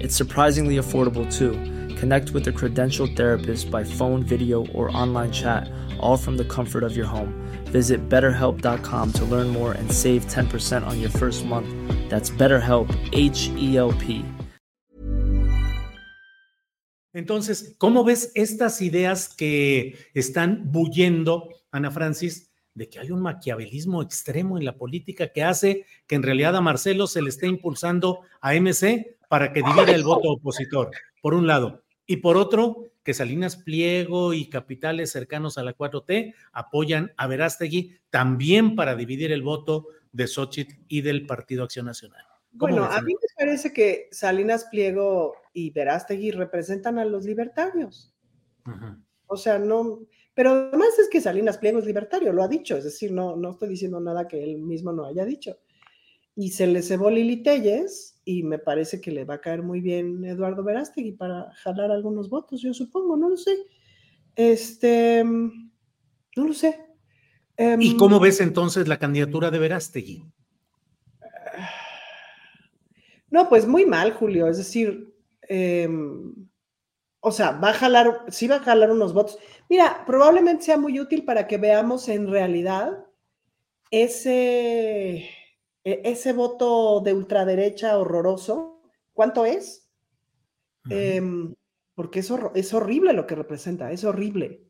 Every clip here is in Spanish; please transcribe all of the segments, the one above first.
It's surprisingly affordable too. Connect with a credentialed therapist by phone, video, or online chat, all from the comfort of your home. Visit betterhelp.com to learn more and save 10% on your first month. That's BetterHelp, H E L P. Entonces, ¿cómo ves estas ideas que están bullendo, Ana Francis, de que hay un maquiavelismo extremo en la política que hace que en realidad a Marcelo se le esté impulsando a MC para que divida el voto opositor, por un lado. Y por otro, que Salinas Pliego y capitales cercanos a la 4T apoyan a Verástegui también para dividir el voto de Xochitl y del Partido Acción Nacional. Bueno, a mí me parece que Salinas Pliego y Verástegui representan a los libertarios. O sea, no, pero además es que Salinas Pliego es libertario, lo ha dicho, es decir, no, no estoy diciendo nada que él mismo no haya dicho. Y se le cebó Lili Telles y me parece que le va a caer muy bien Eduardo Verástegui para jalar algunos votos, yo supongo, no lo sé. Este, no lo sé. ¿Y Em, cómo ves entonces la candidatura de Verástegui? No, pues muy mal, Julio. Es decir, em, o sea, va a jalar, sí va a jalar unos votos. Mira, probablemente sea muy útil para que veamos en realidad ese, e- ese voto de ultraderecha horroroso. ¿Cuánto es? Em, porque es, es horrible lo que representa, es horrible.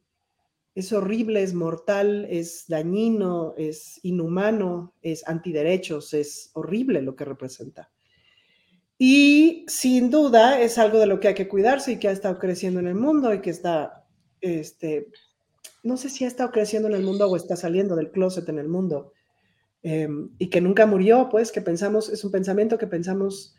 Es horrible, es mortal, es dañino, es inhumano, es antiderechos, es horrible lo que representa. Y sin duda es algo de lo que hay que cuidarse y que ha estado creciendo en el mundo y que está, este, no sé si ha estado creciendo en el mundo o está saliendo del closet en el mundo. em, y que nunca murió, pues que pensamos, es un pensamiento que pensamos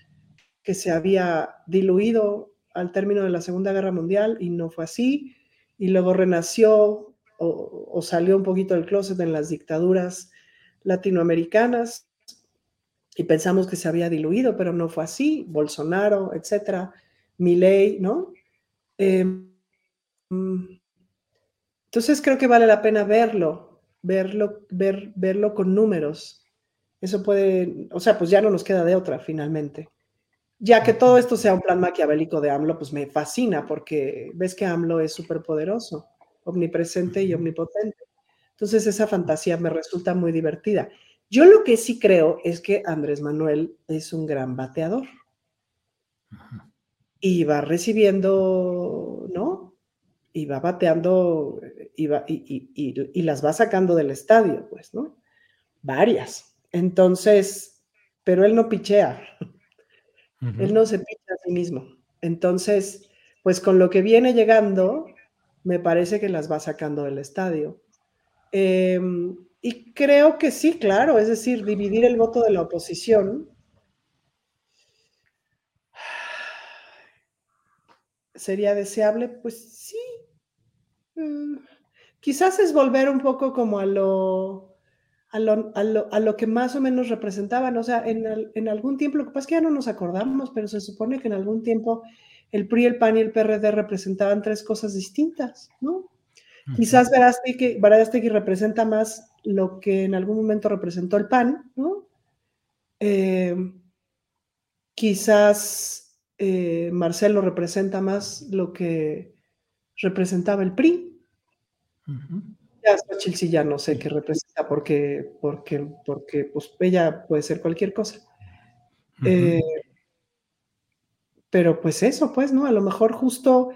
que se había diluido al término de la Segunda Guerra Mundial y no fue así. Y luego renació o, o salió un poquito del closet en las dictaduras latinoamericanas y pensamos que se había diluido, pero no fue así. Bolsonaro, etcétera, Milei, ¿no? Eh, entonces creo que vale la pena verlo, verlo, ver, verlo con números. Eso puede, o sea, pues ya no nos queda de otra finalmente. Ya que todo esto sea un plan maquiavélico de AMLO, pues me fascina porque ves que AMLO es súper poderoso, omnipresente y omnipotente. Entonces esa fantasía me resulta muy divertida. Yo lo que sí creo es que Andrés Manuel es un gran bateador y va recibiendo, ¿no? Y va bateando y, va- y- y- y- y las va sacando del estadio, pues, ¿no? Varias. Entonces, pero él no pichea, él no se picha a sí mismo. Entonces, pues con lo que viene llegando, me parece que las va sacando del estadio. Em, y creo que sí, claro, es decir, dividir el voto de la oposición sería deseable, pues sí. Mm, quizás es volver un poco como a lo, a lo, a lo, a lo que más o menos representaban. O sea, en, en algún tiempo, lo que pasa es que ya no nos acordamos, pero se supone que en algún tiempo el PRI, el PAN y el PRD representaban tres cosas distintas, ¿no? Quizás Verástegui, Verástegui representa más lo que en algún momento representó el PAN, ¿no? Eh, quizás eh, Marcelo representa más lo que representaba el PRI. Ya Xochitl sí ya no sé qué representa porque, porque, porque pues ella puede ser cualquier cosa. Eh, pero pues eso, pues, ¿no? A lo mejor justo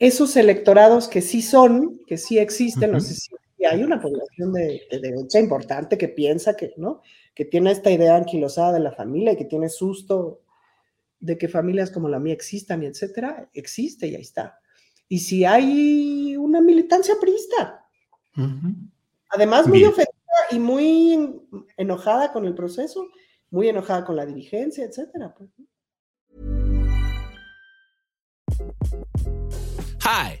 esos electorados que sí son, que sí existen, no sé si hay una población de, derecha importante que piensa que, ¿no? Que tiene esta idea anquilosada de la familia y que tiene susto de que familias como la mía existan y etcétera, existe y ahí está. Y si hay una militancia priista, además muy ofendida y muy enojada con el proceso, muy enojada con la dirigencia, etcétera. Pues, Hi,